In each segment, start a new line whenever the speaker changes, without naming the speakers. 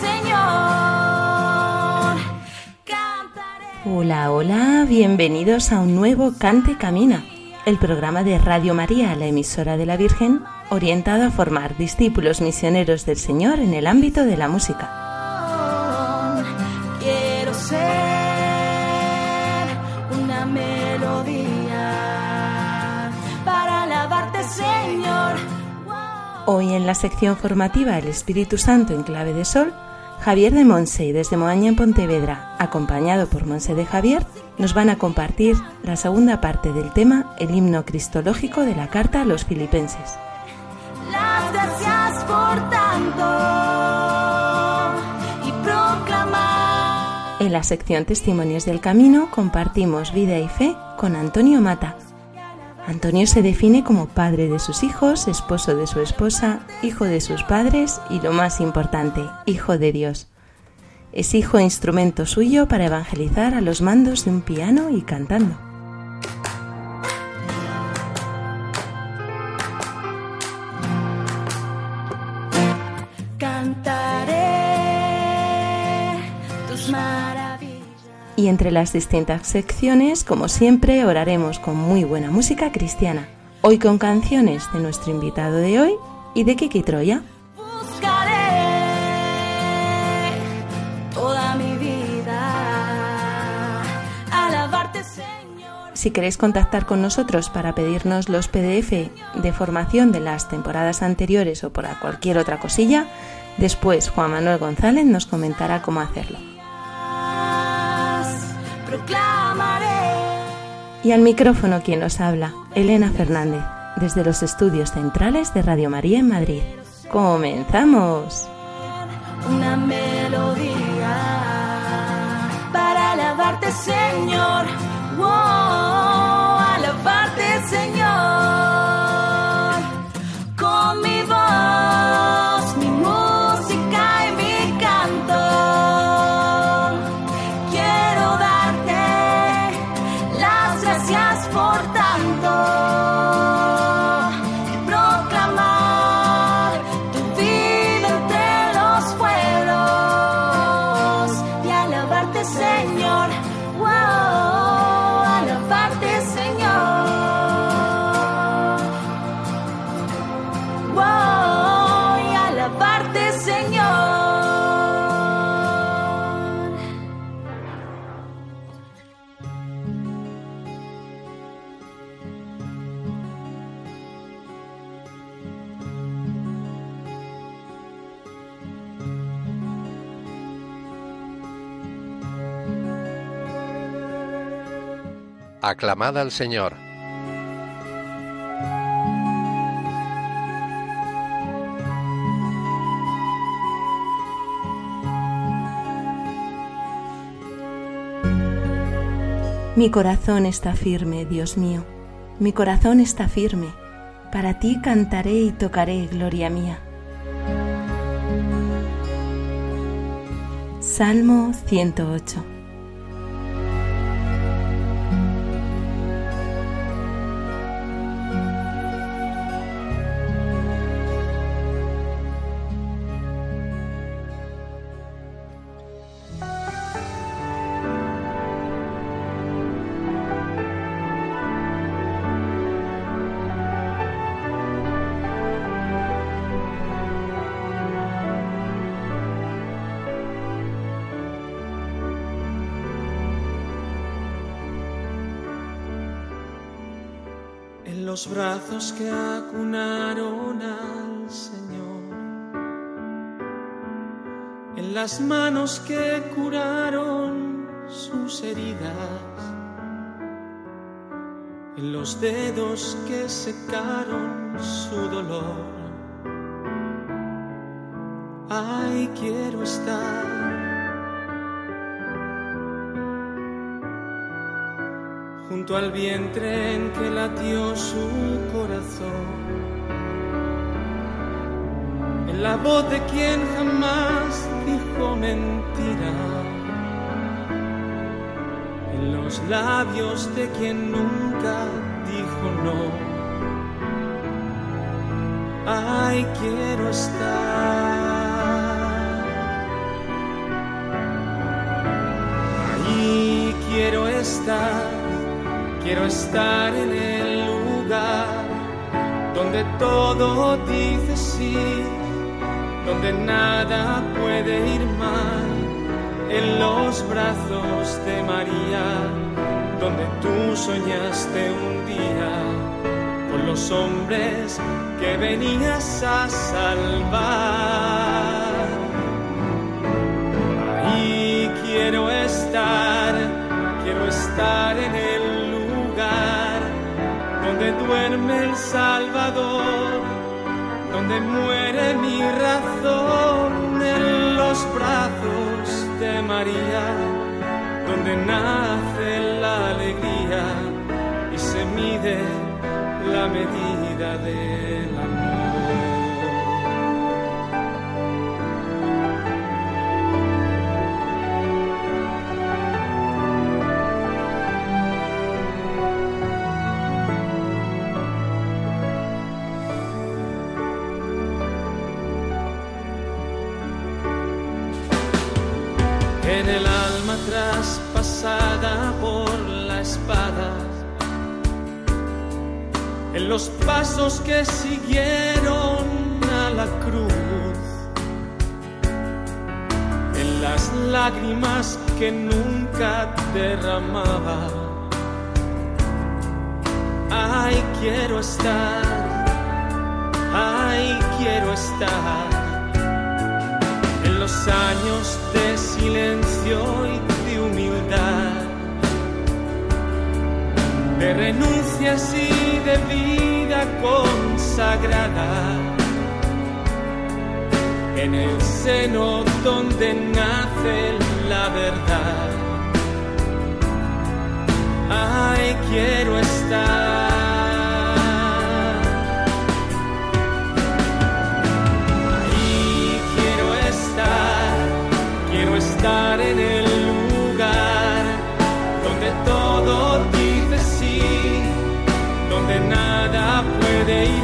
Señor.
Hola, hola, bienvenidos a un nuevo Cante Camina, el programa de Radio María, la emisora de la Virgen, orientado a formar discípulos misioneros del Señor en el ámbito de la música.
Quiero ser una melodía para alabarte, Señor.
Hoy en la sección formativa El Espíritu Santo en clave de sol, Javier de Monse y desde Moaña en Pontevedra, acompañado por Monse de Javier, nos van a compartir la segunda parte del tema El himno cristológico de la carta a los filipenses.
Las gracias por tanto y proclamar.
En la sección Testimonios del Camino compartimos vida y fe con Antonio Mata. Antonio se define como padre de sus hijos, esposo de su esposa, hijo de sus padres y lo más importante, hijo de Dios. Es hijo e instrumento suyo para evangelizar a los mandos de un piano y cantando. Entre las distintas secciones, como siempre, oraremos con muy buena música cristiana. Hoy con canciones de nuestro invitado de hoy y de Kiki Troya.
Buscaré toda mi vida alabarte, Señor.
Si queréis contactar con nosotros para pedirnos los PDF de formación de las temporadas anteriores o por cualquier otra cosilla, después Juan Manuel González nos comentará cómo hacerlo. Y al micrófono quien nos habla, Elena Fernández, desde los estudios centrales de Radio María en Madrid. ¡Comenzamos!
una melodía para alabarte, Señor. Wow,
Aclamad al Señor.
Mi corazón está firme, Dios mío, mi corazón está firme. Para ti cantaré y tocaré, gloria mía. Salmo 108
los brazos que acunaron al Señor, en las manos que curaron sus heridas, en los dedos que secaron su dolor, Ay, quiero estar. Junto al vientre en que latió su corazón. En la voz de quien jamás dijo mentira. En los labios de quien nunca dijo no. Ay, quiero estar. Ahí quiero estar, quiero estar en el lugar donde todo dice sí, donde nada puede ir mal, en los brazos de María, donde tú soñaste un día con los hombres que venías a salvar. Ahí quiero estar, quiero estar duerme el Salvador, donde muere mi razón en los brazos de María, donde nace la alegría y se mide la medida del En el alma traspasada por la espada. En los pasos que siguieron a la cruz, en las lágrimas que nunca derramaba. Ay, quiero estar, ay, quiero estar los años de silencio y de humildad de renuncias y de vida consagrada. En el seno donde nace la verdad. Ay, quiero estar.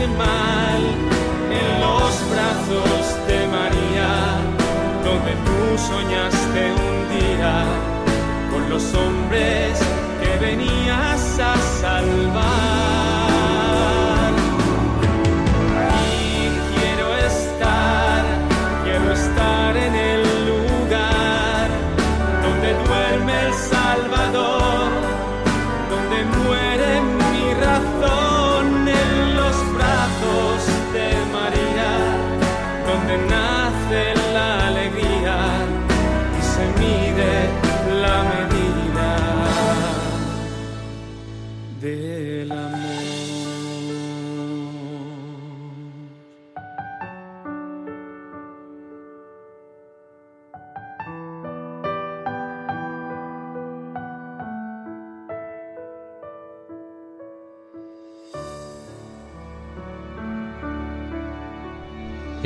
En los brazos de María, donde tú soñaste un día con los hombres que venías a salvar.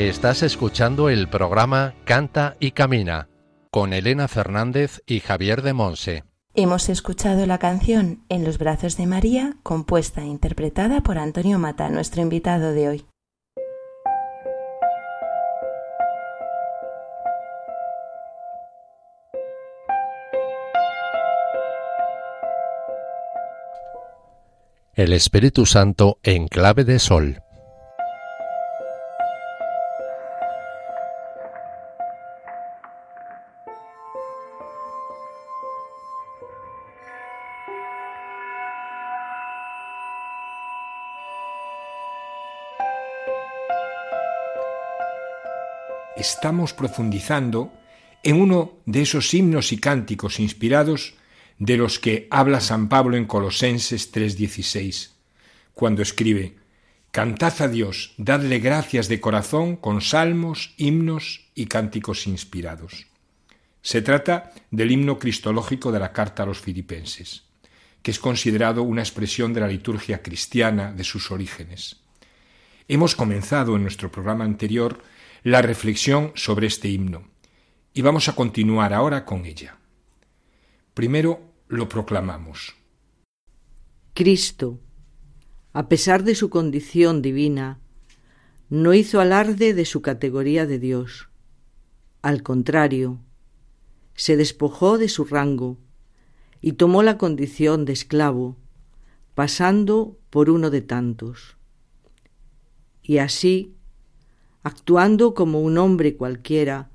Estás escuchando el programa Canta y Camina con Elena Fernández y Javier de Monse.
Hemos escuchado la canción En los brazos de María, compuesta e interpretada por Antonio Mata, nuestro invitado de hoy.
El Espíritu Santo en clave de sol.
Estamos profundizando en uno de esos himnos y cánticos inspirados de los que habla San Pablo en Colosenses 3:16, cuando escribe, Cantad a Dios, dadle gracias de corazón con salmos, himnos y cánticos inspirados. Se trata del himno cristológico de la carta a los filipenses, que es considerado una expresión de la liturgia cristiana de sus orígenes. Hemos comenzado en nuestro programa anterior la reflexión sobre este himno y vamos a continuar ahora con ella. Primero lo proclamamos.
Cristo, a pesar de su condición divina, no hizo alarde de su categoría de Dios. Al contrario, se despojó de su rango y tomó la condición de esclavo, pasando por uno de tantos. Y así, actuando como un hombre cualquiera,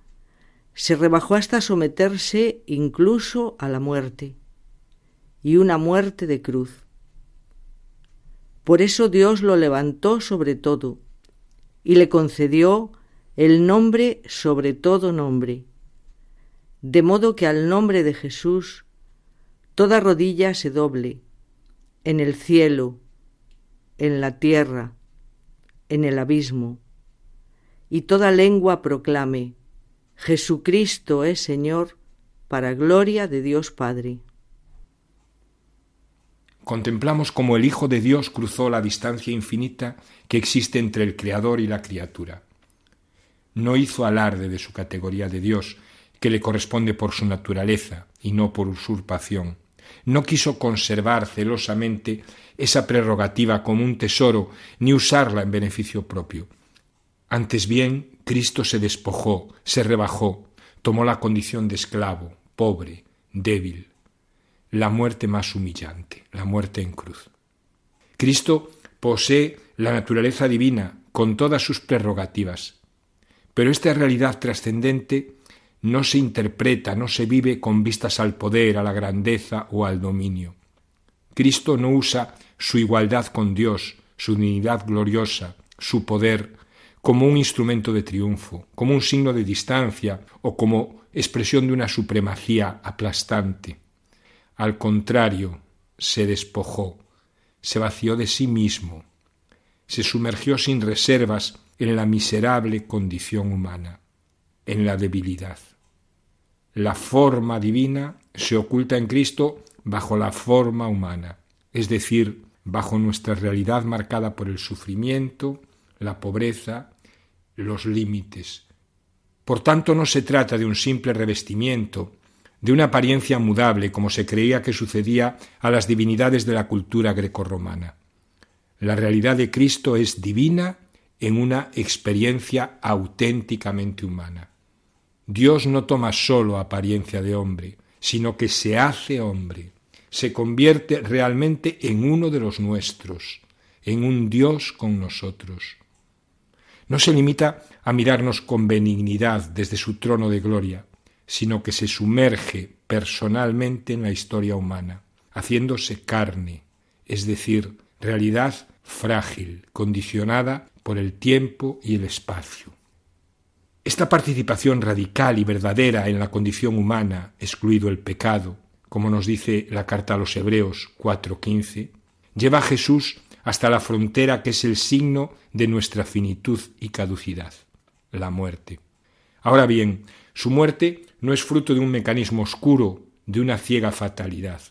se rebajó hasta someterse incluso a la muerte, y una muerte de cruz. Por eso Dios lo levantó sobre todo y le concedió el nombre sobre todo nombre, de modo que al nombre de Jesús toda rodilla se doble, en el cielo, en la tierra, en el abismo, y toda lengua proclame, Jesucristo es Señor, para gloria de Dios Padre
contemplamos cómo el Hijo de Dios cruzó la distancia infinita que existe entre el Creador y la criatura. No hizo alarde de su categoría de Dios, que le corresponde por su naturaleza y no por usurpación. No quiso conservar celosamente esa prerrogativa como un tesoro, ni usarla en beneficio propio. Antes bien, Cristo se despojó, se rebajó, tomó la condición de esclavo, pobre, débil, la muerte más humillante, la muerte en cruz. Cristo posee la naturaleza divina con todas sus prerrogativas, pero esta realidad trascendente no se interpreta, no se vive con vistas al poder, a la grandeza o al dominio. Cristo no usa su igualdad con Dios, su dignidad gloriosa, su poder, como un instrumento de triunfo, como un signo de distancia o como expresión de una supremacía aplastante. Al contrario, se despojó, se vació de sí mismo, se sumergió sin reservas en la miserable condición humana, en la debilidad. La forma divina se oculta en Cristo bajo la forma humana, es decir, bajo nuestra realidad marcada por el sufrimiento, la pobreza, los límites. Por tanto, no se trata de un simple revestimiento de una apariencia mudable como se creía que sucedía a las divinidades de la cultura grecorromana. La realidad de Cristo es divina en una experiencia auténticamente humana. Dios no toma sólo apariencia de hombre, sino que se hace hombre, se convierte realmente en uno de los nuestros, en un Dios con nosotros. No se limita a mirarnos con benignidad desde su trono de gloria, sino que se sumerge personalmente en la historia humana, haciéndose carne, es decir, realidad frágil, condicionada por el tiempo y el espacio. Esta participación radical y verdadera en la condición humana, excluido el pecado, como nos dice la carta a los Hebreos 4:15, lleva a Jesús hasta la frontera que es el signo de nuestra finitud y caducidad, la muerte. Ahora bien, su muerte no es fruto de un mecanismo oscuro, de una ciega fatalidad.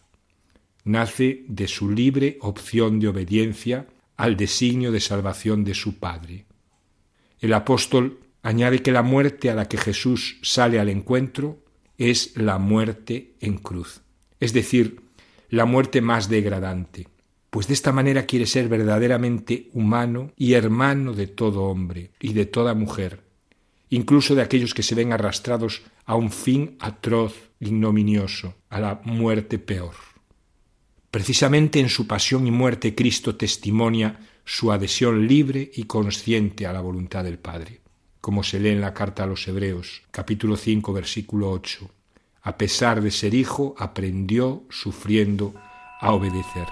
Nace de su libre opción de obediencia al designio de salvación de su Padre. El apóstol añade que la muerte a la que Jesús sale al encuentro es la muerte en cruz, es decir, la muerte más degradante, pues de esta manera quiere ser verdaderamente humano y hermano de todo hombre y de toda mujer, incluso de aquellos que se ven arrastrados a un fin atroz, ignominioso, a la muerte peor. Precisamente en su pasión y muerte Cristo testimonia su adhesión libre y consciente a la voluntad del Padre, como se lee en la carta a los Hebreos, capítulo 5, versículo 8. A pesar de ser hijo, aprendió, sufriendo, a obedecer.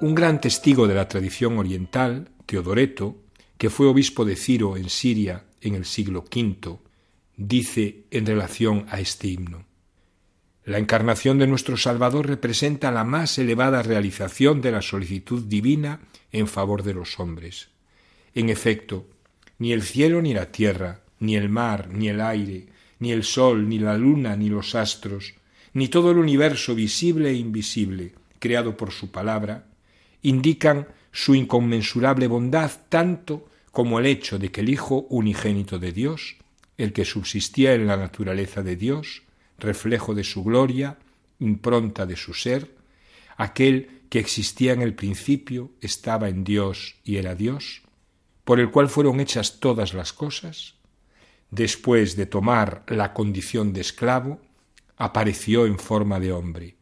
Un gran testigo de la tradición oriental, Teodoreto, que fue obispo de Ciro en Siria en el siglo V, dice en relación a este himno, La encarnación de nuestro Salvador representa la más elevada realización de la solicitud divina en favor de los hombres. En efecto, ni el cielo ni la tierra, ni el mar, ni el aire, ni el sol, ni la luna, ni los astros, ni todo el universo visible e invisible, creado por su palabra, indican su inconmensurable bondad tanto como el hecho de que el Hijo unigénito de Dios, el que subsistía en la naturaleza de Dios, reflejo de su gloria, impronta de su ser, aquel que existía en el principio, estaba en Dios y era Dios, por el cual fueron hechas todas las cosas, después de tomar la condición de esclavo, apareció en forma de hombre.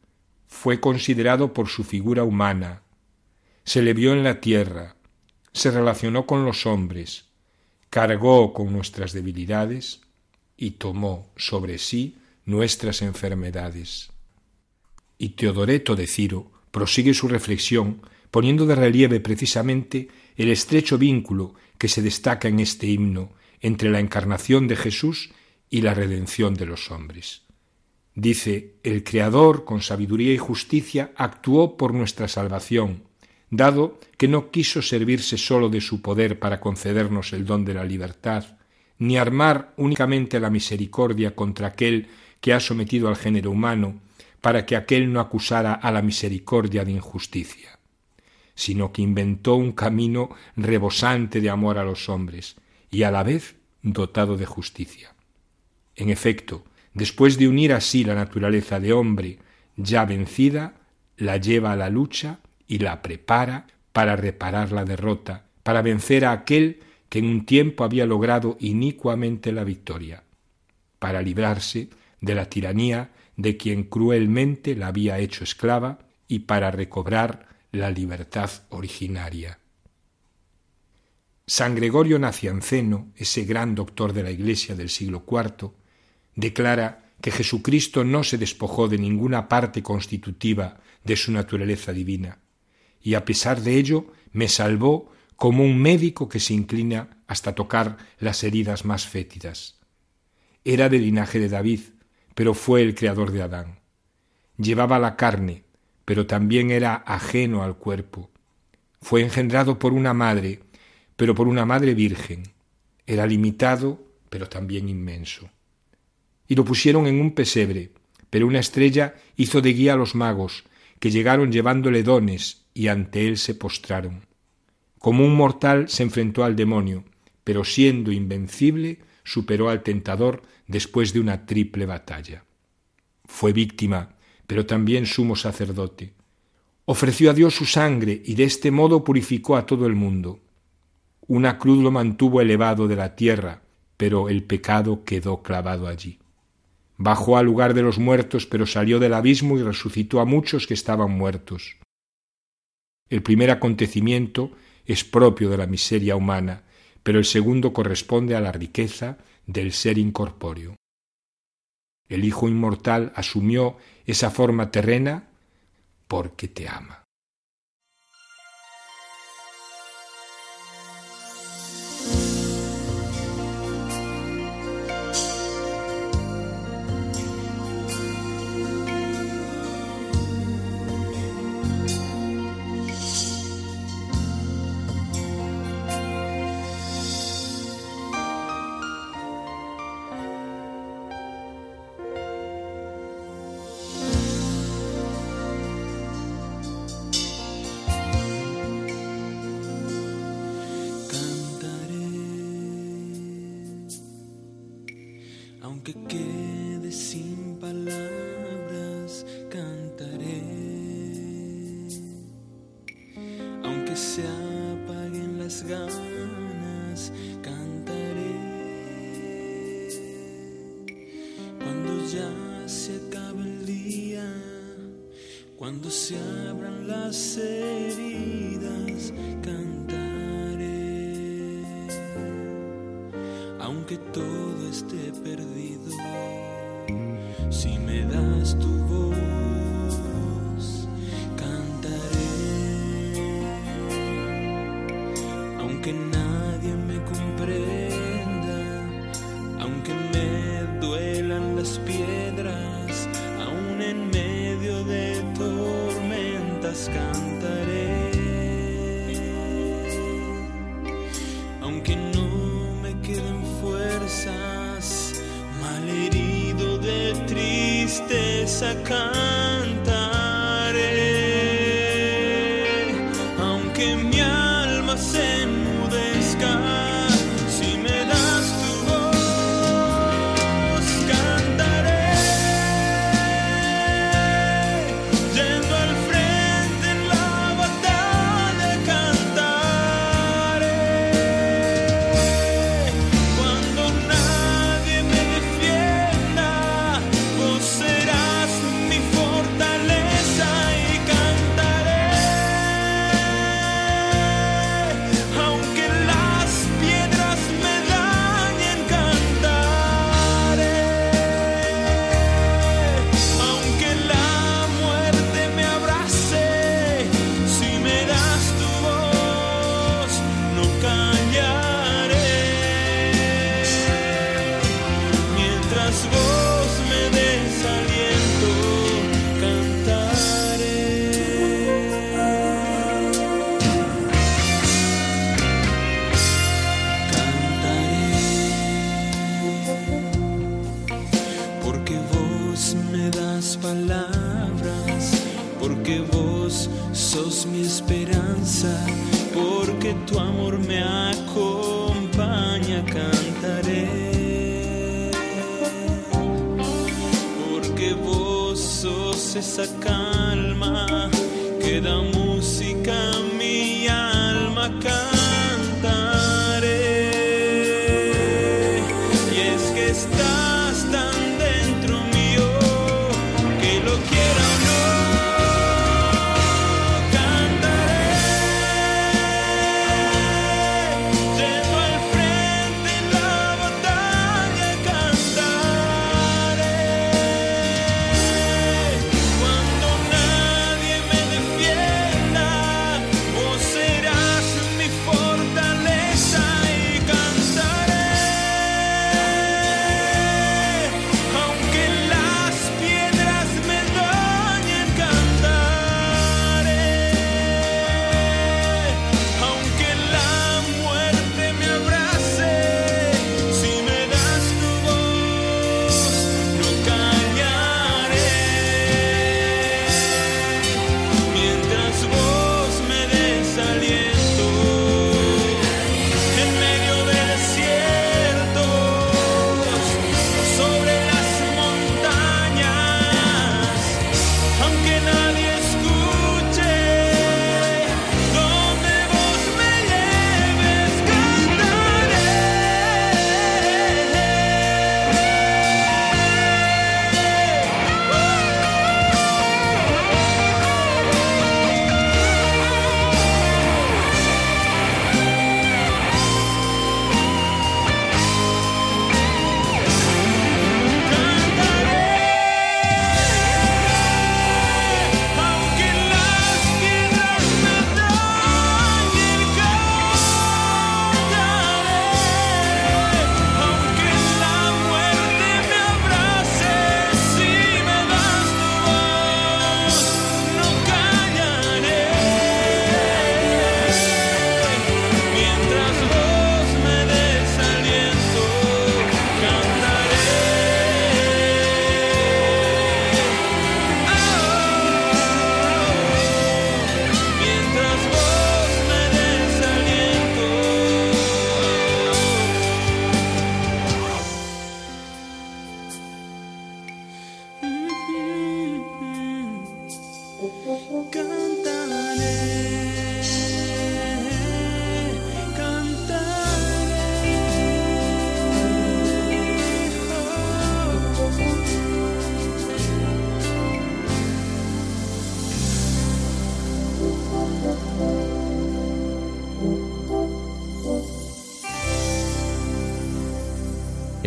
Fue considerado por su figura humana, se le vio en la tierra, se relacionó con los hombres, cargó con nuestras debilidades y tomó sobre sí nuestras enfermedades. Y Teodoreto de Ciro prosigue su reflexión poniendo de relieve precisamente el estrecho vínculo que se destaca en este himno entre la encarnación de Jesús y la redención de los hombres. Dice, el Creador, con sabiduría y justicia, actuó por nuestra salvación, dado que no quiso servirse sólo de su poder para concedernos el don de la libertad, ni armar únicamente la misericordia contra aquel que ha sometido al género humano, para que aquel no acusara a la misericordia de injusticia, sino que inventó un camino rebosante de amor a los hombres, y a la vez dotado de justicia. En efecto, después de unir así la naturaleza de hombre ya vencida, la lleva a la lucha y la prepara para reparar la derrota, para vencer a aquel que en un tiempo había logrado inicuamente la victoria, para librarse de la tiranía de quien cruelmente la había hecho esclava y para recobrar la libertad originaria. San Gregorio Nacianceno, ese gran doctor de la Iglesia del siglo IV, declara que Jesucristo no se despojó de ninguna parte constitutiva de su naturaleza divina, y a pesar de ello me salvó como un médico que se inclina hasta tocar las heridas más fétidas. Era del linaje de David, pero fue el creador de Adán. Llevaba la carne, pero también era ajeno al cuerpo. Fue engendrado por una madre, pero por una madre virgen. Era limitado, pero también inmenso. Y lo pusieron en un pesebre, pero una estrella hizo de guía a los magos, que llegaron llevándole dones y ante él se postraron. Como un mortal se enfrentó al demonio, pero siendo invencible, superó al tentador después de una triple batalla. Fue víctima, pero también sumo sacerdote. Ofreció a Dios su sangre y de este modo purificó a todo el mundo. Una cruz lo mantuvo elevado de la tierra, pero el pecado quedó clavado allí. Bajó al lugar de los muertos, pero salió del abismo y resucitó a muchos que estaban muertos. El primer acontecimiento es propio de la miseria humana, pero el segundo corresponde a la riqueza del ser incorpóreo. El Hijo Inmortal asumió esa forma terrena porque te ama.
Aunque me duelan las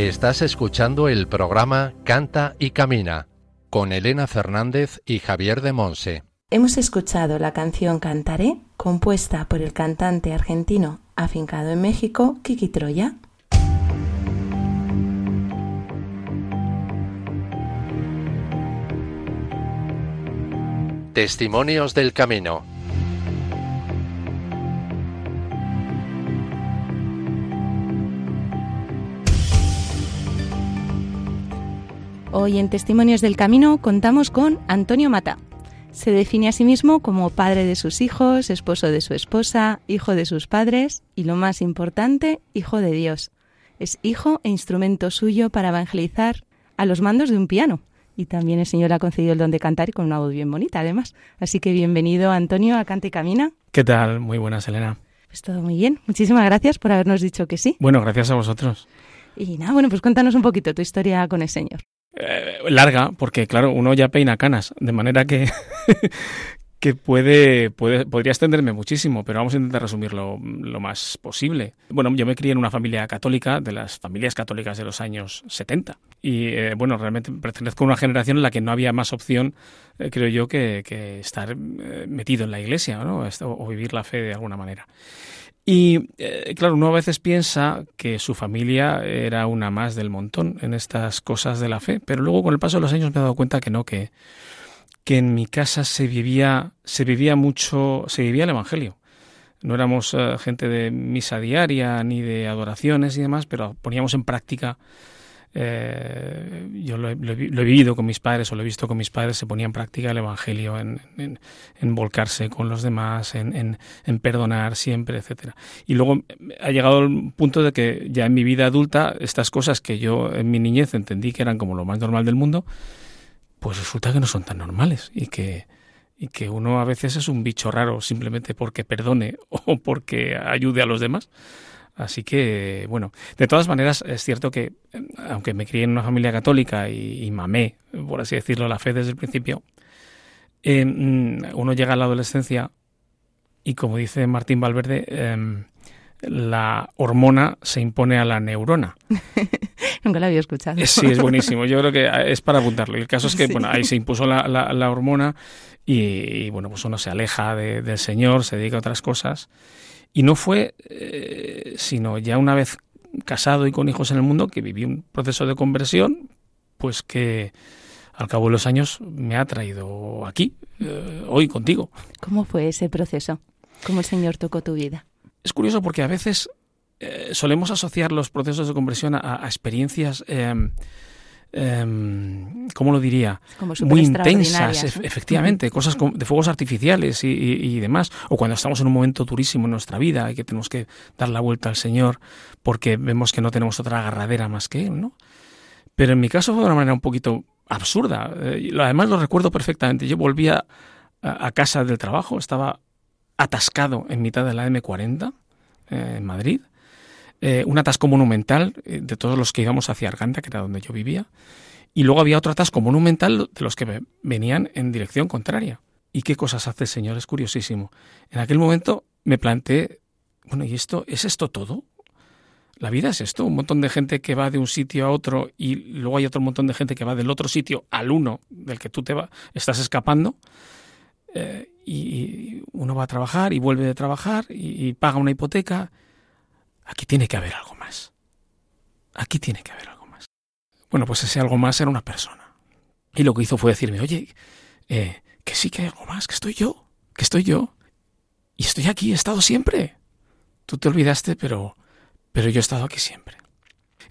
Estás
escuchando el programa Canta y Camina con Elena Fernández y Javier de Monse.
Hemos escuchado la canción Cantaré, compuesta por el cantante argentino afincado en México, Kiki Troya.
Testimonios del Camino
Hoy en Testimonios del Camino contamos con Antonio Mata. Se define a sí mismo como padre de sus hijos, esposo de su esposa, hijo de sus padres y, lo más importante, hijo de Dios. Es hijo e instrumento suyo para evangelizar a los mandos de un piano. Y también el Señor ha concedido el don de cantar y con una voz bien bonita, además. Así que bienvenido, Antonio, a Cante y Camina.
¿Qué tal? Muy buenas, Elena.
Pues todo muy bien. Muchísimas gracias por habernos dicho que sí.
Bueno, gracias a vosotros.
Y nada, bueno, pues cuéntanos un poquito tu historia con el Señor.
Eh, larga, porque claro, uno ya peina canas, de manera que, que puede, puede, podría extenderme muchísimo, pero vamos a intentar resumirlo lo más posible. Bueno, yo me crié en una familia católica, de las familias católicas de los años 70. Y eh, bueno, realmente pertenezco a una generación en la que no había más opción, eh, creo yo, que, estar eh, metido en la iglesia ¿no? o vivir la fe de alguna manera. Y eh, claro, uno a veces piensa que su familia era una más del montón en estas cosas de la fe, pero luego con el paso de los años me he dado cuenta que no, que, que en mi casa se vivía, se vivía mucho, se vivía el Evangelio. No éramos eh, gente de misa diaria ni de adoraciones y demás, pero poníamos en práctica eh, yo lo he, vivido con mis padres o lo he visto con mis padres, se ponía en práctica el Evangelio, en, en, en volcarse con los demás, en, en, perdonar siempre, etcétera. Y luego ha llegado el punto de que ya en mi vida adulta, estas cosas que yo en mi niñez entendí que eran como lo más normal del mundo, pues resulta que no son tan normales y que, y que uno a veces es un bicho raro simplemente porque perdone o porque ayude a los demás. Así que, bueno, de todas maneras es cierto que, aunque me crié en una familia católica y, y mamé, por así decirlo, la fe desde el principio, eh, uno llega a la adolescencia y, como dice Martín Valverde, eh, la hormona se impone a la neurona.
Nunca la había escuchado.
Sí, es buenísimo. Yo creo que es para apuntarlo. Y el caso es que, sí. bueno, ahí se impuso la, la, la hormona y, y, bueno, pues uno se aleja de, del Señor, se dedica a otras cosas. Y no fue eh, sino ya una vez casado y con hijos en el mundo que viví un proceso de conversión, pues que al cabo de los años me ha traído aquí, eh, hoy contigo.
¿Cómo fue ese proceso? ¿Cómo el Señor tocó tu vida?
Es curioso porque a veces eh, solemos asociar los procesos de conversión a, a experiencias eh, ¿cómo lo diría? Muy intensas, efectivamente, cosas de fuegos artificiales y, y, y, demás, o cuando estamos en un momento durísimo en nuestra vida y que tenemos que dar la vuelta al Señor porque vemos que no tenemos otra agarradera más que Él, ¿no? Pero en mi caso fue de una manera un poquito absurda. Eh, además lo recuerdo perfectamente. Yo volvía a, a casa del trabajo, estaba atascado en mitad de la M40 eh, en Madrid eh, un atasco monumental eh, de todos los que íbamos hacia Arganda, que era donde yo vivía, y luego había otro atasco monumental de los que venían en dirección contraria. ¿Y qué cosas hace el Señor? Es curiosísimo. En aquel momento me planteé, bueno, ¿y esto es esto todo? La vida es esto, un montón de gente que va de un sitio a otro y luego hay otro montón de gente que va del otro sitio al uno del que tú te va, estás escapando. Eh, y uno va a trabajar y vuelve de trabajar y, y paga una hipoteca Aquí tiene que haber algo más. Aquí tiene que haber algo más. Bueno, pues ese algo más era una persona. Y lo que hizo fue decirme, oye, eh, que sí que hay algo más, que estoy yo, que estoy yo. Y estoy aquí, he estado siempre. Tú te olvidaste, pero, pero yo he estado aquí siempre.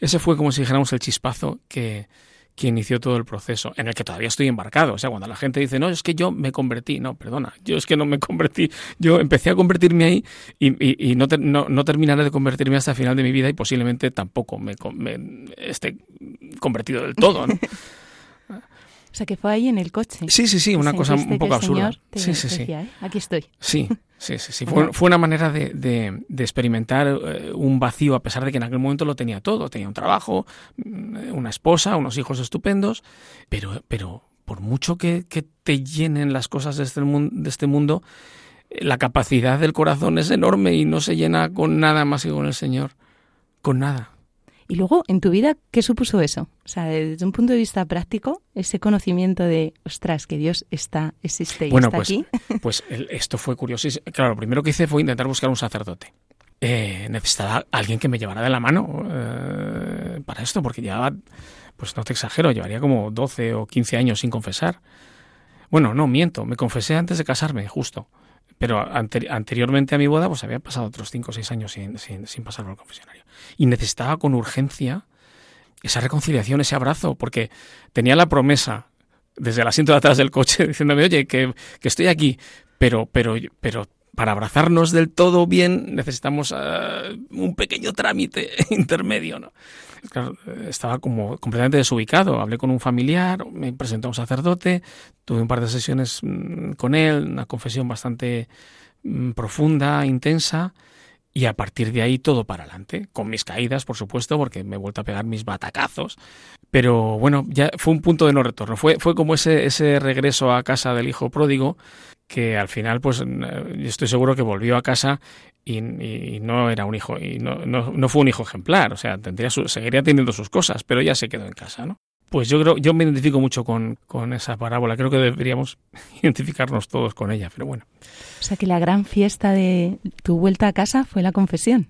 Ese fue como si dijéramos el chispazo que, que inició todo el proceso, en el que todavía estoy embarcado. O sea, cuando la gente dice, no, es que yo me convertí, no, perdona, yo es que no me convertí, yo empecé a convertirme ahí y, y, y no, te, no, no, terminaré de convertirme hasta el final de mi vida y posiblemente tampoco me, me esté convertido del todo, ¿no?
O sea, que fue ahí en el coche.
Sí, sí, sí, una cosa un poco absurda.
Te
sí, sí,
decía,
sí.
¿eh? Aquí estoy.
Sí, sí, sí. sí. Fue, fue, una manera de, de, de experimentar eh, un vacío, a pesar de que en aquel momento lo tenía todo. Tenía un trabajo, mm, una esposa, unos hijos estupendos, pero, pero por mucho que, que te llenen las cosas de este, de este mundo, la capacidad del corazón es enorme y no se llena con nada más que con el Señor. Con nada.
Y luego, en tu vida, ¿qué supuso eso? O sea, desde un punto de vista práctico, ese conocimiento de, ostras, que Dios está, existe y
bueno,
está
pues,
aquí.
Pues el, esto fue curiosísimo. Claro, lo primero que hice fue intentar buscar un sacerdote. Eh, necesitaba alguien que me llevara de la mano eh, para esto, porque llevaba, pues no te exagero, llevaría como 12 o 15 años sin confesar. Bueno, no, miento, me confesé antes de casarme, justo. Pero anteri anteriormente a mi boda, pues había pasado otros 5 o 6 años sin, sin, sin pasar por el confesionario. Y necesitaba con urgencia esa reconciliación, ese abrazo, porque tenía la promesa desde el asiento de atrás del coche diciéndome, oye, que, que estoy aquí, pero, pero, pero para abrazarnos del todo bien necesitamos uh, un pequeño trámite intermedio, ¿no? Claro, estaba como completamente desubicado. Hablé con un familiar, me presentó a un sacerdote, tuve un par de sesiones mm, con él, una confesión bastante mm, profunda, intensa, y a partir de ahí todo para adelante, con mis caídas, por supuesto, porque me he vuelto a pegar mis batacazos. Pero bueno, ya fue un punto de no retorno. Fue, fue como ese, ese regreso a casa del hijo pródigo que al final, pues estoy seguro que volvió a casa y, no era un hijo, y no, no, fue un hijo ejemplar, o sea, tendría seguiría teniendo sus cosas, pero ya se quedó en casa, ¿no? Pues yo creo, yo me identifico mucho con, con esa parábola, creo que deberíamos identificarnos todos con ella, pero bueno.
O sea que la gran fiesta de tu vuelta a casa fue la confesión.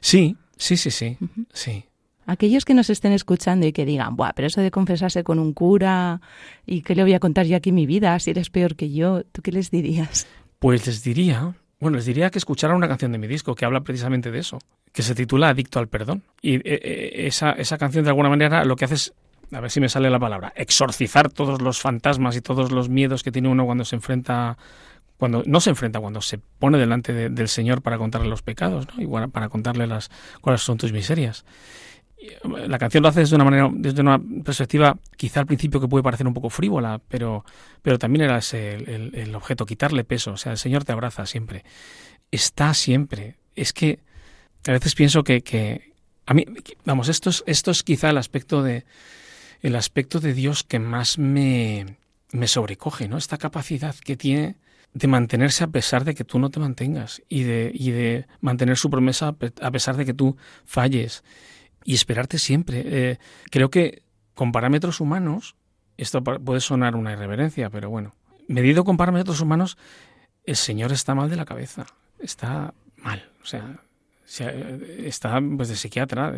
Sí, sí, sí, sí, sí.
Aquellos que nos estén escuchando y que digan, Buah, pero eso de confesarse con un cura y que le voy a contar yo aquí mi vida, si eres peor que yo, ¿tú qué les dirías?
Pues les diría, bueno, les diría que escucharan una canción de mi disco que habla precisamente de eso, que se titula Adicto al Perdón. Y eh, eh, esa, esa canción de alguna manera lo que hace es, a ver si me sale la palabra, exorcizar todos los fantasmas y todos los miedos que tiene uno cuando se enfrenta cuando no se enfrenta, cuando se pone delante del Señor para contarle los pecados, ¿no? y para contarle las cuáles son tus miserias la canción lo hace desde una manera, desde una perspectiva quizá al principio que puede parecer un poco frívola, pero, pero también era ese el, objeto, quitarle peso. O sea, el Señor te abraza siempre. Está siempre. Es que a veces pienso que, que a mí, vamos, esto es, esto es quizá el aspecto de el aspecto de Dios que más me, me sobrecoge, ¿no? Esta capacidad que tiene de mantenerse a pesar de que tú no te mantengas y de, y de mantener su promesa a pesar de que tú falles y esperarte siempre. Eh, creo que con parámetros humanos, esto puede sonar una irreverencia, pero bueno, medido con parámetros humanos, el señor está mal de la cabeza, está mal, o sea, está pues de psiquiatra.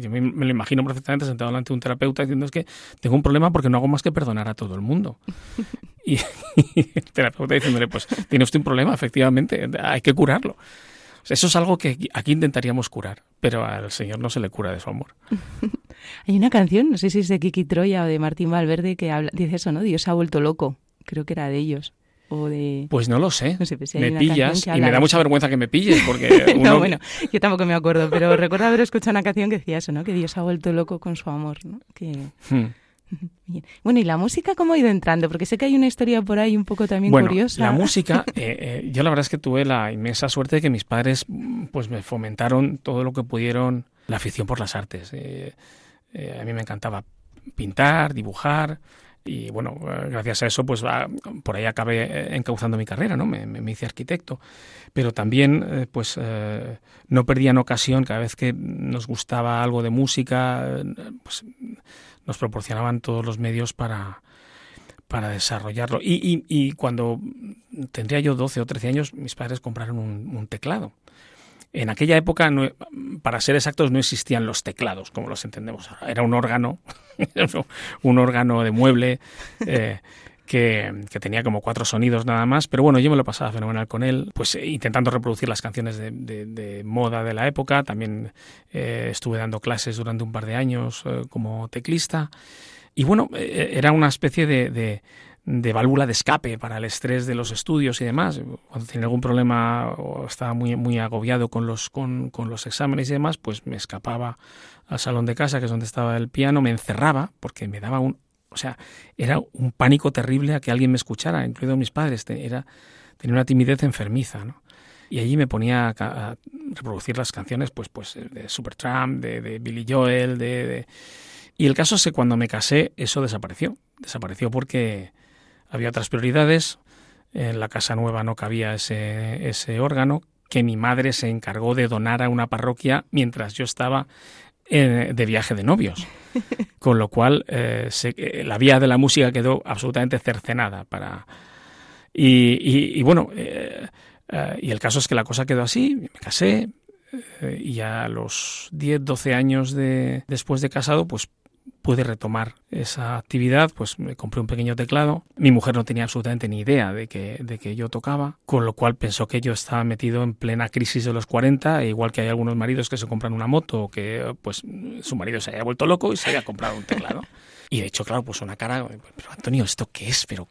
Yo me, lo imagino perfectamente sentado delante de un terapeuta diciendo es que tengo un problema porque no hago más que perdonar a todo el mundo. Y, y el terapeuta diciéndole, pues tiene usted un problema, efectivamente, hay que curarlo. Eso es algo que aquí intentaríamos curar, pero al Señor no se le cura de su amor.
Hay una canción, no sé si es de Kiki Troya o de Martín Valverde, que habla, dice eso, ¿no? Dios se ha vuelto loco. Creo que era de ellos. O de...
Pues no lo sé. Pues me pillas y me da mucha vergüenza que me pilles porque
no, bueno, yo tampoco me acuerdo, pero recuerdo haber escuchado una canción que decía eso, ¿no? Que Dios ha vuelto loco con su amor, ¿no? Que... Hmm. Bueno, ¿y la música cómo ha ido entrando? Porque sé que hay una historia por ahí un poco también
bueno,
curiosa.
La música, eh, eh, yo la verdad es que tuve la inmensa suerte de que mis padres pues me fomentaron todo lo que pudieron la afición por las artes. Eh, a mí me encantaba pintar, dibujar, y bueno, gracias a eso, pues por ahí acabé encauzando mi carrera, ¿no? Me, hice arquitecto. Pero también, pues no perdía en ocasión, cada vez que nos gustaba algo de música, pues nos proporcionaban todos los medios para, para desarrollarlo. Y, y, cuando tendría yo 12 o 13 años, mis padres compraron un, teclado. En aquella época, para ser exactos, no existían los teclados como los entendemos ahora. Era un órgano, un órgano de mueble eh, que, tenía como cuatro sonidos nada más. Pero bueno, yo me lo pasaba fenomenal con él, pues eh, intentando reproducir las canciones de, moda de la época. También eh, estuve dando clases durante un par de años como teclista. Y bueno, era una especie de, de válvula de escape para el estrés de los estudios y demás. Cuando tenía algún problema o estaba muy, muy agobiado con los, con, con, los exámenes y demás, pues me escapaba al salón de casa, que es donde estaba el piano, me encerraba porque me daba un... O sea, era un pánico terrible a que alguien me escuchara, incluido mis padres. Era, tenía una timidez enfermiza, ¿no? Y allí me ponía a, reproducir las canciones pues, pues de Supertramp, de, de Billy Joel, de, de... Y el caso es que cuando me casé eso desapareció. Desapareció porque había otras prioridades. En la casa nueva no cabía ese, ese órgano que mi madre se encargó de donar a una parroquia mientras yo estaba de viaje de novios. Con lo cual, eh, eh, la vía de la música quedó absolutamente cercenada para... Y, bueno, eh, y el caso es que la cosa quedó así, me casé, y a los 10, 12 años de, después de casado, pues pude retomar esa actividad, pues me compré un pequeño teclado. Mi mujer no tenía absolutamente ni idea de que, de que yo tocaba, con lo cual pensó que yo estaba metido en plena crisis de los 40, e igual que hay algunos maridos que se compran una moto o que pues su marido se haya vuelto loco y se haya comprado un teclado. Y de hecho, claro, pues una cara, pero Antonio, ¿esto qué es? Pero,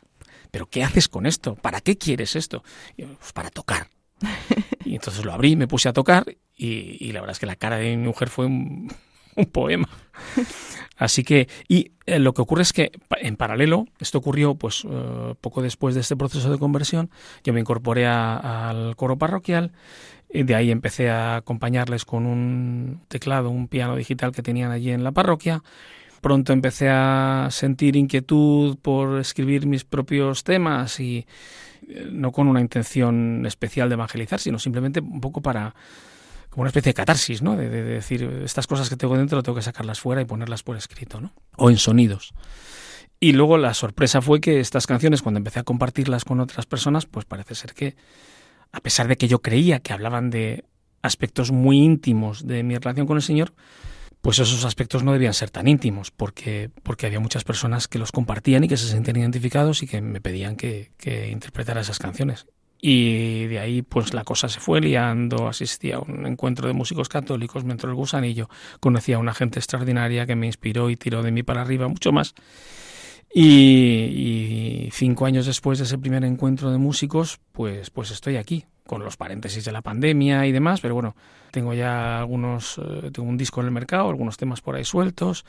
pero ¿qué haces con esto? ¿Para qué quieres esto? pues para tocar. Y entonces lo abrí, me puse a tocar y, la verdad es que la cara de mi mujer fue un, poema. Así que, y eh, lo que ocurre es que en paralelo, esto ocurrió pues eh, poco después de este proceso de conversión, yo me incorporé al coro parroquial, de ahí empecé a acompañarles con un teclado, un piano digital que tenían allí en la parroquia. Pronto empecé a sentir inquietud por escribir mis propios temas y eh, no con una intención especial de evangelizar, sino simplemente un poco para como una especie de catarsis, ¿no? De, decir, estas cosas que tengo dentro tengo que sacarlas fuera y ponerlas por escrito, ¿no? O en sonidos. Y luego la sorpresa fue que estas canciones, cuando empecé a compartirlas con otras personas, pues parece ser que, a pesar de que yo creía que hablaban de aspectos muy íntimos de mi relación con el Señor, pues esos aspectos no debían ser tan íntimos, porque, porque había muchas personas que los compartían y que se sentían identificados y que me pedían que, que interpretara esas canciones. Y de ahí pues la cosa se fue liando, asistí a un encuentro de músicos católicos, me entró el gusanillo, conocí a una gente extraordinaria que me inspiró y tiró de mí para arriba mucho más. Y, cinco años después de ese primer encuentro de músicos, pues, pues estoy aquí, con los paréntesis de la pandemia y demás, pero bueno, tengo ya algunos, eh, tengo un disco en el mercado, algunos temas por ahí sueltos,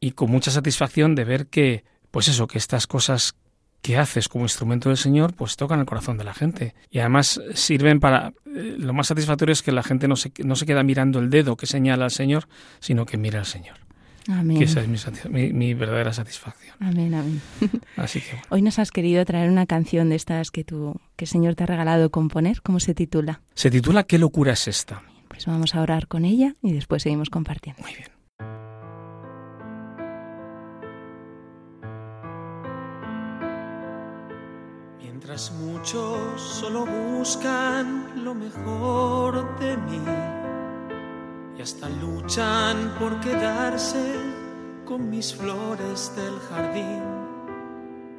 y con mucha satisfacción de ver que, pues eso, que estas cosas que haces como instrumento del Señor, pues tocan el corazón de la gente. Y además sirven para... Eh, lo más satisfactorio es que la gente no se, no se queda mirando el dedo que señala al Señor, sino que mira al Señor. Amén. Que esa es mi, verdadera satisfacción.
Amén, amén.
Así que,
Hoy nos has querido traer una canción de estas que, tú, que el Señor te ha regalado componer. ¿Cómo se titula?
Se titula ¿Qué locura es esta?
Pues vamos a orar con ella y después seguimos compartiendo.
Muy bien.
Muchos solo buscan lo mejor de mí y hasta luchan por quedarse con mis flores del jardín.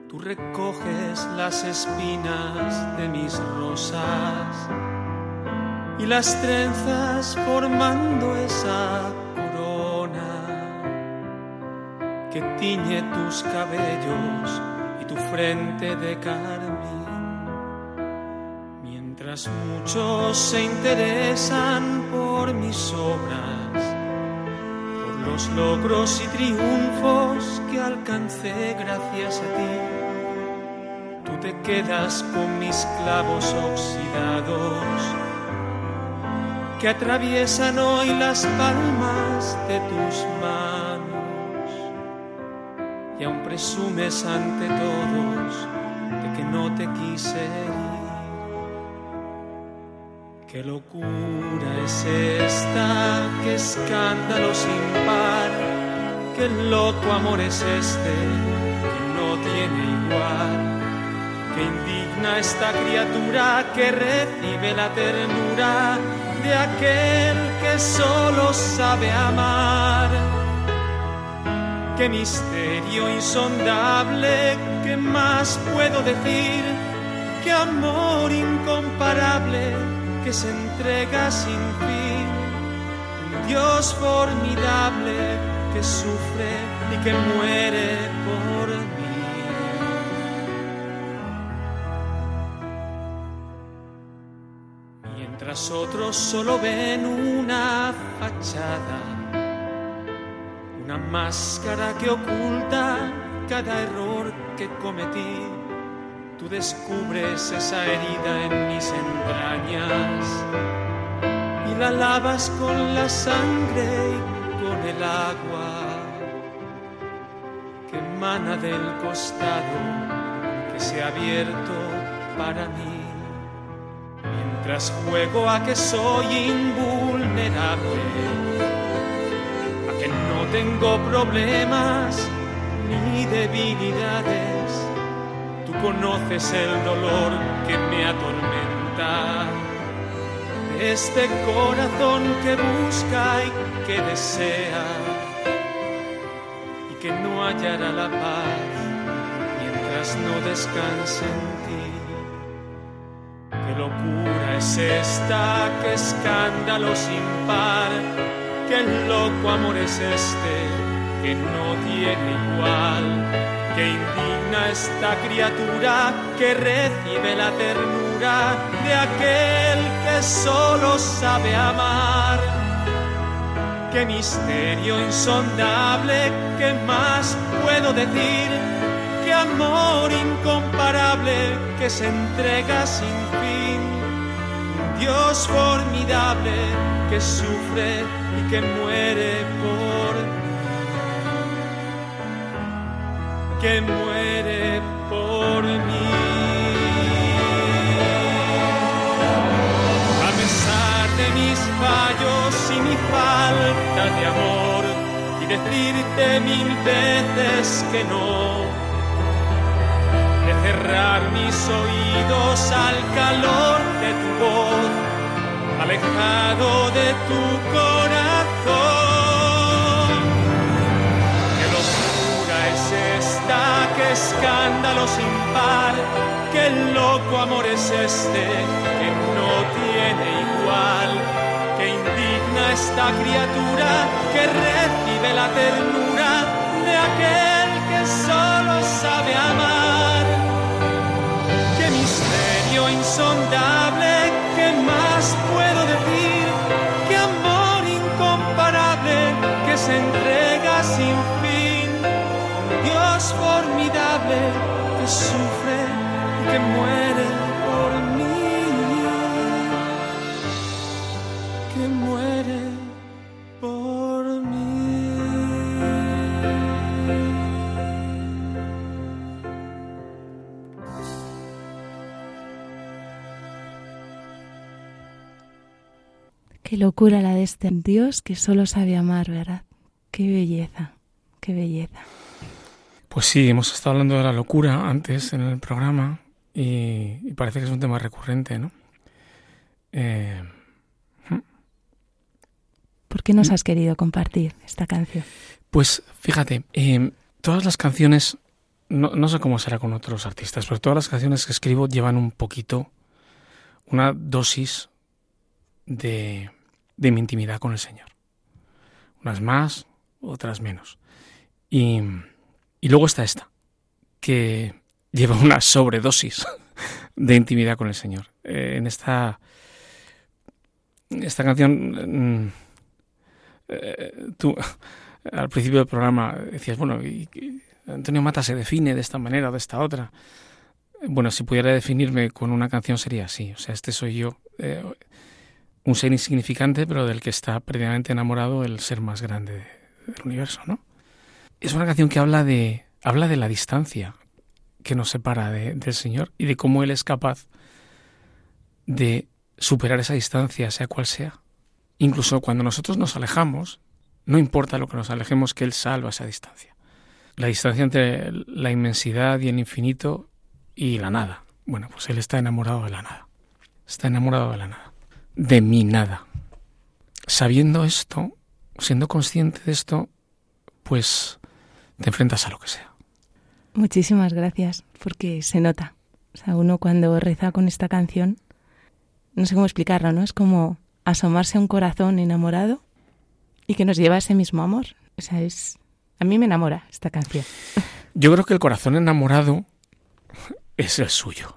Tú recoges las espinas de mis rosas y las trenzas formando esa corona que tiñe tus cabellos y tu frente de muchos se interesan por mis obras, por los logros y triunfos que alcancé gracias a ti. Tú te quedas con mis clavos oxidados que atraviesan hoy las palmas de tus manos y aún presumes ante todos de que no te quise. Qué locura es esta, qué escándalo sin par, qué loco amor es este que no tiene igual. Qué indigna esta criatura que recibe la ternura de aquel que solo sabe amar. Qué misterio insondable, ¿qué más puedo decir? Qué amor incomparable que se entrega sin fin, un Dios formidable que sufre y que muere por mí. Mientras otros solo ven una fachada, una máscara que oculta cada error que cometí tú descubres esa herida en mis entrañas y la lavas con la sangre y con el agua que emana del costado que se ha abierto para mí. Mientras juego a que soy invulnerable, a que no tengo problemas ni debilidades conoces el dolor que me atormenta. Este corazón que busca y que desea. Y que no hallará la paz mientras no descanse en ti. Qué locura es esta, qué escándalo sin par, qué loco amor es este que no tiene igual. Qué indigna esta criatura que recibe la ternura de aquel que solo sabe amar. Qué misterio insondable, qué más puedo decir, qué amor incomparable que se entrega sin fin, Dios formidable que sufre y que muere por, que muere por mí. A pesar de mis fallos y mi falta de amor y decirte mil veces que no, de cerrar mis oídos al calor de tu voz, alejado de tu corazón. Escándalo sin par, qué loco amor es este que no tiene igual que indigna esta criatura que recibe la ternura de aquel que solo sabe amar. Qué misterio insondable, ¿qué más puedo decir? Qué amor incomparable que se entrega sin que muere por mí. que muere por mí.
Qué locura la de este Dios que solo sabe amar, ¿verdad? Qué belleza, qué belleza.
Pues sí, hemos estado hablando de la locura antes en el programa y, y parece que es un tema recurrente, ¿no? Eh,
¿Por qué nos has querido compartir esta canción?
Pues fíjate, eh, todas las canciones, no, no, sé cómo será con otros artistas, pero todas las canciones que escribo llevan un poquito, una dosis de, de mi intimidad con el Señor. Unas más, otras menos. Y, y luego está esta, que lleva una sobredosis de intimidad con el Señor. Eh, en esta, esta canción... Mm, eh, tú al principio del programa decías, bueno, Antonio Mata se define de esta manera o de esta otra. Bueno, si pudiera definirme con una canción sería así. O sea, este soy yo, eh, un ser insignificante, pero del que está previamente enamorado el ser más grande de, del universo, ¿no? Es una canción que habla de, habla de la distancia que nos separa de, del Señor y de cómo Él es capaz de superar esa distancia, sea cual sea. Incluso cuando nosotros nos alejamos, no importa lo que nos alejemos, que Él salva esa distancia. La distancia entre la inmensidad y el infinito y la nada. Bueno, pues Él está enamorado de la nada. Está enamorado de la nada. De mi nada. Sabiendo esto, siendo consciente de esto, pues te enfrentas a lo que sea.
Muchísimas gracias, porque se nota. O sea, uno cuando reza con esta canción, no sé cómo explicarlo, ¿no? Es como asomarse a un corazón enamorado y que nos lleva a ese mismo amor. O sea, es a mí me enamora esta canción.
Yo creo que el corazón enamorado es el suyo.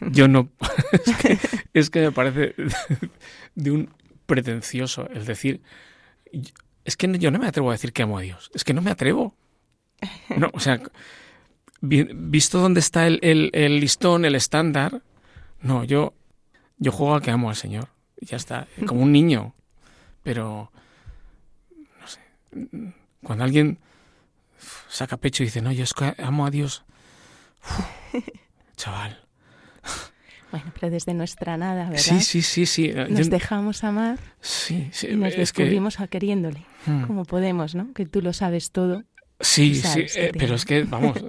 Yo no es que, es que me parece de un pretencioso el decir es que yo no me atrevo a decir que amo a Dios. Es que no me atrevo. No, o sea, visto dónde está el, el, el listón, el estándar, no, yo, yo juego a que amo al Señor. Ya está, como un niño. Pero, no sé, cuando alguien saca pecho y dice, no, yo es que amo a Dios, uf, chaval.
Bueno, pero desde nuestra nada, ¿verdad?
Sí, sí, sí, sí.
Nos yo, dejamos amar
sí, sí,
y nos
es
descubrimos que... a queriéndole,
Hmm.
como podemos, ¿no? Que tú lo sabes todo
Sí, sí, eh, pero es que, vamos,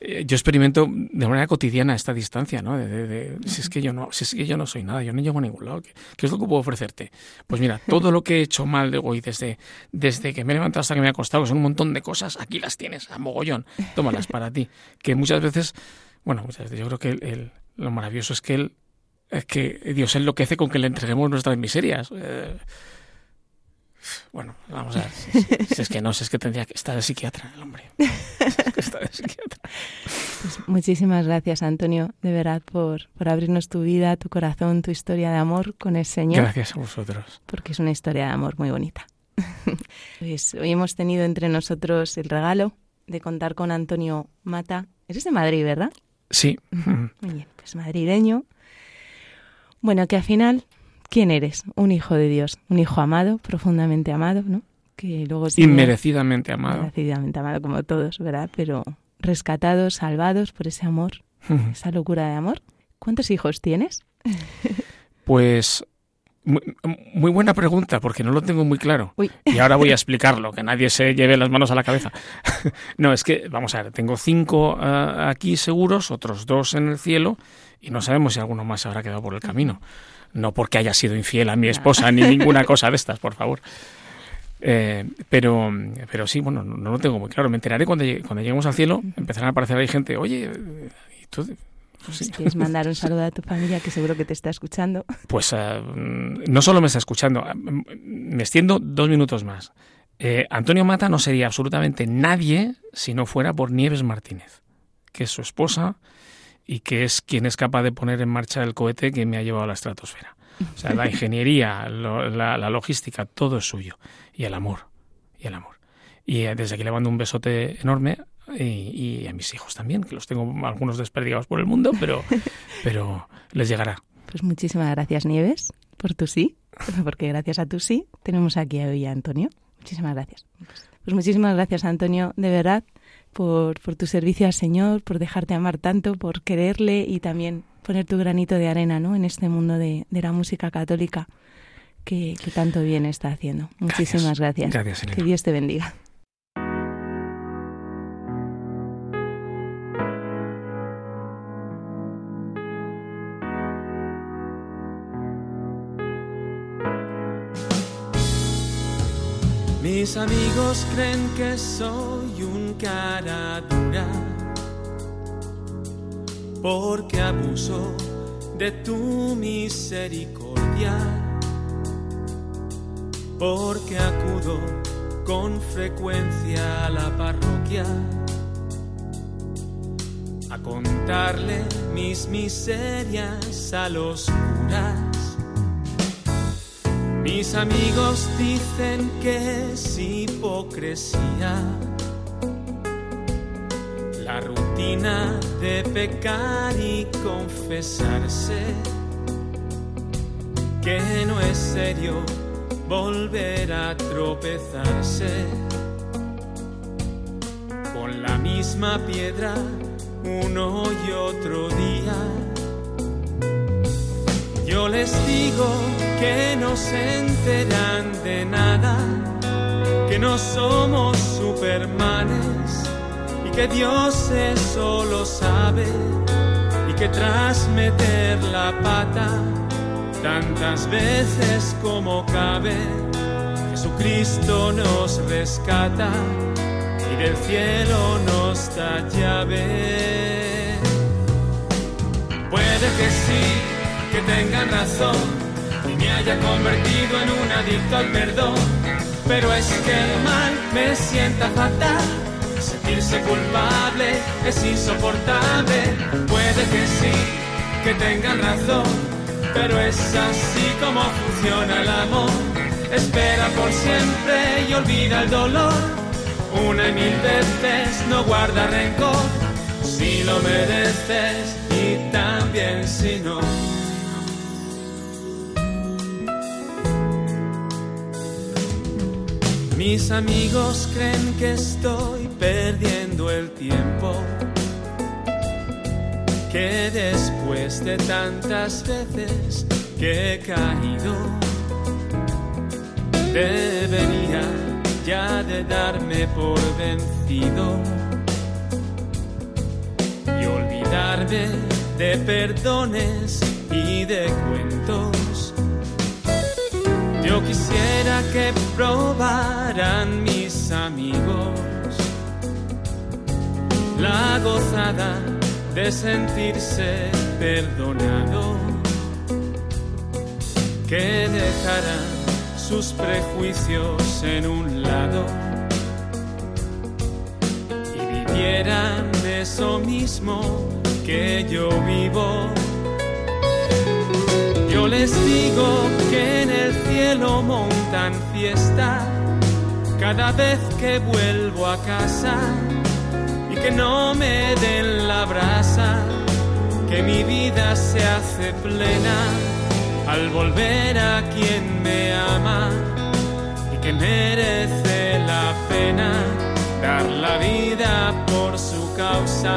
eh, yo experimento de manera cotidiana esta distancia, ¿no? De, si es que yo no, si es que yo no soy nada, yo no llego a ningún lado. ¿Qué, es lo que puedo ofrecerte? Pues mira, todo lo que he hecho mal de hoy desde, desde que me he levantado hasta que me he acostado, que son un montón de cosas, aquí las tienes, a mogollón, tómalas para ti. Que muchas veces, bueno, muchas veces yo creo que el, lo maravilloso es que él, es que Dios enloquece con que le entreguemos nuestras miserias. Eh, bueno, vamos a ver. Si, es que no, si es que tendría que estar de psiquiatra el hombre.
Pues muchísimas gracias, Antonio, de verdad, por, por abrirnos tu vida, tu corazón, tu historia de amor con el Señor.
Gracias a vosotros.
Porque es una historia de amor muy bonita. Pues hoy hemos tenido entre nosotros el regalo de contar con Antonio Mata. Eres de Madrid, ¿verdad?
Sí.
Muy bien, pues madrileño. Bueno, que al final quién eres, un hijo de Dios, un hijo amado, profundamente amado, ¿no?
Que luego inmerecidamente amado.
Inmerecidamente amado como todos, ¿verdad? Pero rescatados, salvados por ese amor, esa locura de amor. ¿Cuántos hijos tienes?
Pues muy, buena pregunta, porque no lo tengo muy claro. Y ahora voy a explicarlo, que nadie se lleve las manos a la cabeza. no, es que, vamos a ver, tengo cinco ah, aquí seguros, otros dos en el cielo, y no sabemos si alguno más habrá quedado por el camino no porque haya sido infiel a mi esposa ni ninguna cosa de estas, por favor. Eh, pero, pero sí, bueno, no, lo tengo muy claro. Me enteraré cuando, cuando lleguemos al cielo, empezarán a aparecer ahí gente, oye, ¿y tú?
Pues ¿Quieres mandar un saludo a tu familia que seguro que te está escuchando?
Pues eh, no solo me está escuchando, eh, me extiendo dos minutos más. Antonio Mata no sería absolutamente nadie si no fuera por Nieves Martínez, que es su esposa y que es quien es capaz de poner en marcha el cohete que me ha llevado a la estratosfera. O sea, la ingeniería, la, logística, todo es suyo. Y el amor, y el amor. Y eh, desde aquí le mando un besote enorme y, a mis hijos también, que los tengo algunos desperdigados por el mundo, pero, pero les llegará.
Pues muchísimas gracias, Nieves, por tu sí, porque gracias a tu sí tenemos aquí hoy a Antonio. Muchísimas gracias. Pues muchísimas gracias, Antonio, de verdad por, por tu servicio al Señor, por dejarte amar tanto, por quererle y también poner tu granito de arena ¿no? en este mundo de, de la música católica que, que, tanto bien está haciendo. Muchísimas gracias.
Gracias,
Que Dios te bendiga.
Mis amigos creen que soy cara dura porque abuso de tu misericordia, porque acudo con frecuencia a la parroquia a contarle mis miserias a los curas. Mis amigos dicen que es hipocresía de pecar y confesarse, que no es serio volver a tropezarse. Con la misma piedra uno y otro día. Yo les digo que no se enteran de nada, que no somos supermanes que Dios eso lo sabe y que tras meter la pata tantas veces como cabe, Jesucristo nos rescata y del cielo nos da llave. Puede que sí que tengan razón y me haya convertido en un adicto al perdón. Pero es que el mal me sienta fatal. Sentirse culpable es insoportable. Puede que sí, que tengan razón, pero es así como funciona el amor. Espera por siempre y olvida el dolor. Una y mil veces no guarda rencor. Si lo mereces y también si no. Mis amigos creen que estoy perdiendo el tiempo, que después de tantas veces que he caído, debería ya de darme por vencido y olvidarme de perdones y de cuentos. Yo quisiera que probaran mis amigos la gozada de sentirse perdonado, que dejaran sus prejuicios en un lado y vivieran eso mismo que yo vivo. Les digo que en el cielo montan fiesta cada vez que vuelvo a casa y que no me den la brasa, que mi vida se hace plena al volver a quien me ama y que merece la pena dar la vida por su causa.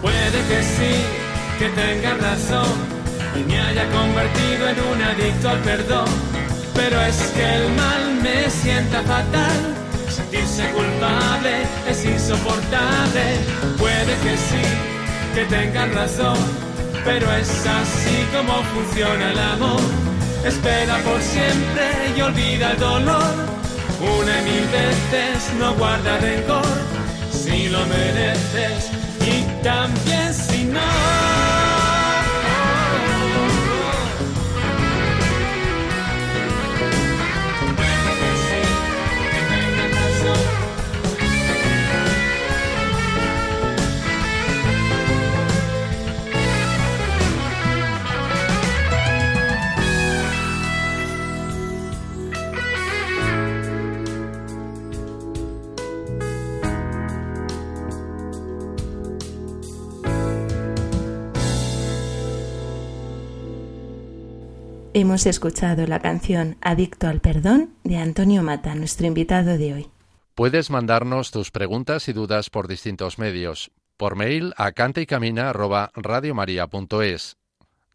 Puede que sí, que tenga razón y me haya convertido en un adicto al perdón, pero es que el mal me sienta fatal. Sentirse culpable es insoportable. Puede que sí, que tenga razón pero es así como funciona el amor. Espera por siempre y olvida el dolor. Una y mil veces no guarda rencor si lo mereces y también si no.
Hemos escuchado la canción Adicto al Perdón de Antonio Mata, nuestro invitado de hoy.
Puedes mandarnos tus preguntas y dudas por distintos medios. Por mail a cantaycamina@radiomaria.es,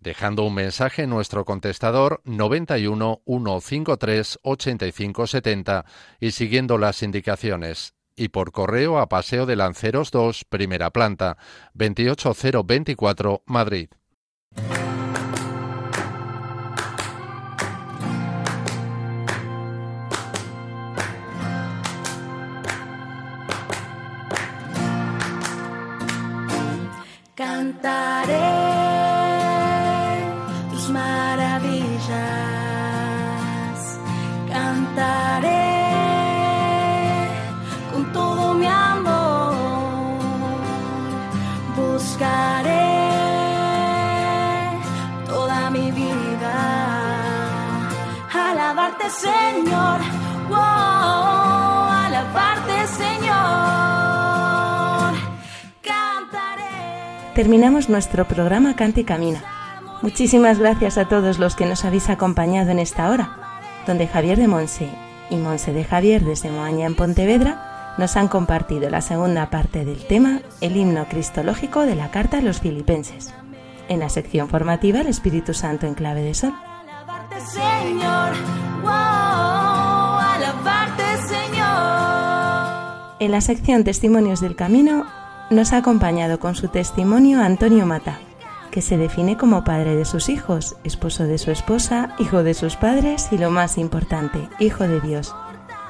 dejando un mensaje en nuestro contestador 91 153 85 70 y siguiendo las indicaciones. Y por correo a Paseo de Lanceros 2, primera planta, 28024, Madrid.
Terminamos nuestro programa Cante y Camina. Muchísimas gracias a todos los que nos habéis acompañado en esta hora, donde Javier de Monse y Monse de Javier desde Moaña en Pontevedra nos han compartido la segunda parte del tema, el himno cristológico de la Carta a los Filipenses, en la sección formativa El Espíritu Santo en clave de sol.
Señor.
En la sección Testimonios del Camino nos ha acompañado con su testimonio Antonio Mata, que se define como padre de sus hijos, esposo de su esposa, hijo de sus padres y lo más importante, hijo de Dios.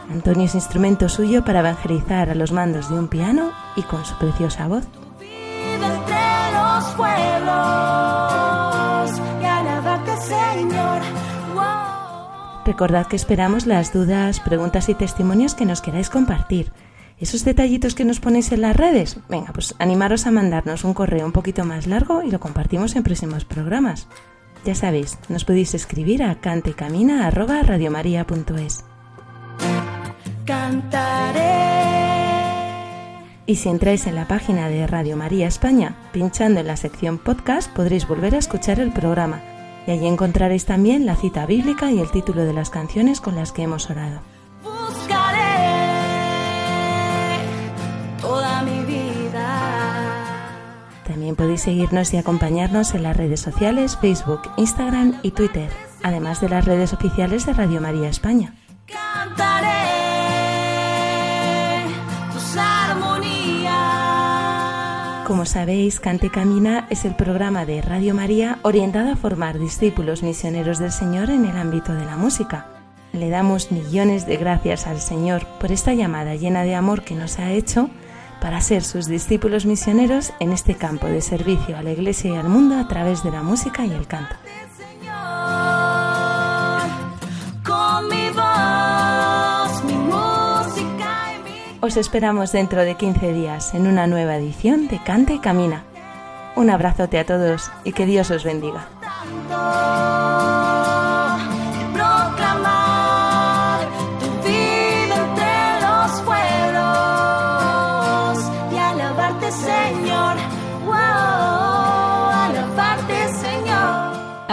Antonio es instrumento suyo para evangelizar a los mandos de un piano y con su preciosa voz. Recordad que esperamos las dudas, preguntas y testimonios que nos queráis compartir. Esos detallitos que nos ponéis en las redes, venga, pues animaros a mandarnos un correo un poquito más largo y lo compartimos en próximos programas. Ya sabéis, nos podéis escribir a cantecamina@radiomaria.es.
Cantaré.
Y si entráis en la página de Radio María España, pinchando en la sección podcast, podréis volver a escuchar el programa y allí encontraréis también la cita bíblica y el título de las canciones con las que hemos orado. También podéis seguirnos y acompañarnos en las redes sociales Facebook, Instagram y Twitter, además de las redes oficiales de Radio María España. Como sabéis, Cante Camina es el programa de Radio María orientado a formar discípulos misioneros del Señor en el ámbito de la música. Le damos millones de gracias al Señor por esta llamada llena de amor que nos ha hecho para ser sus discípulos misioneros en este campo de servicio a la Iglesia y al mundo a través de la música y el canto. Os esperamos dentro de 15 días en una nueva edición de Cante y Camina. Un abrazote a todos y que Dios os bendiga.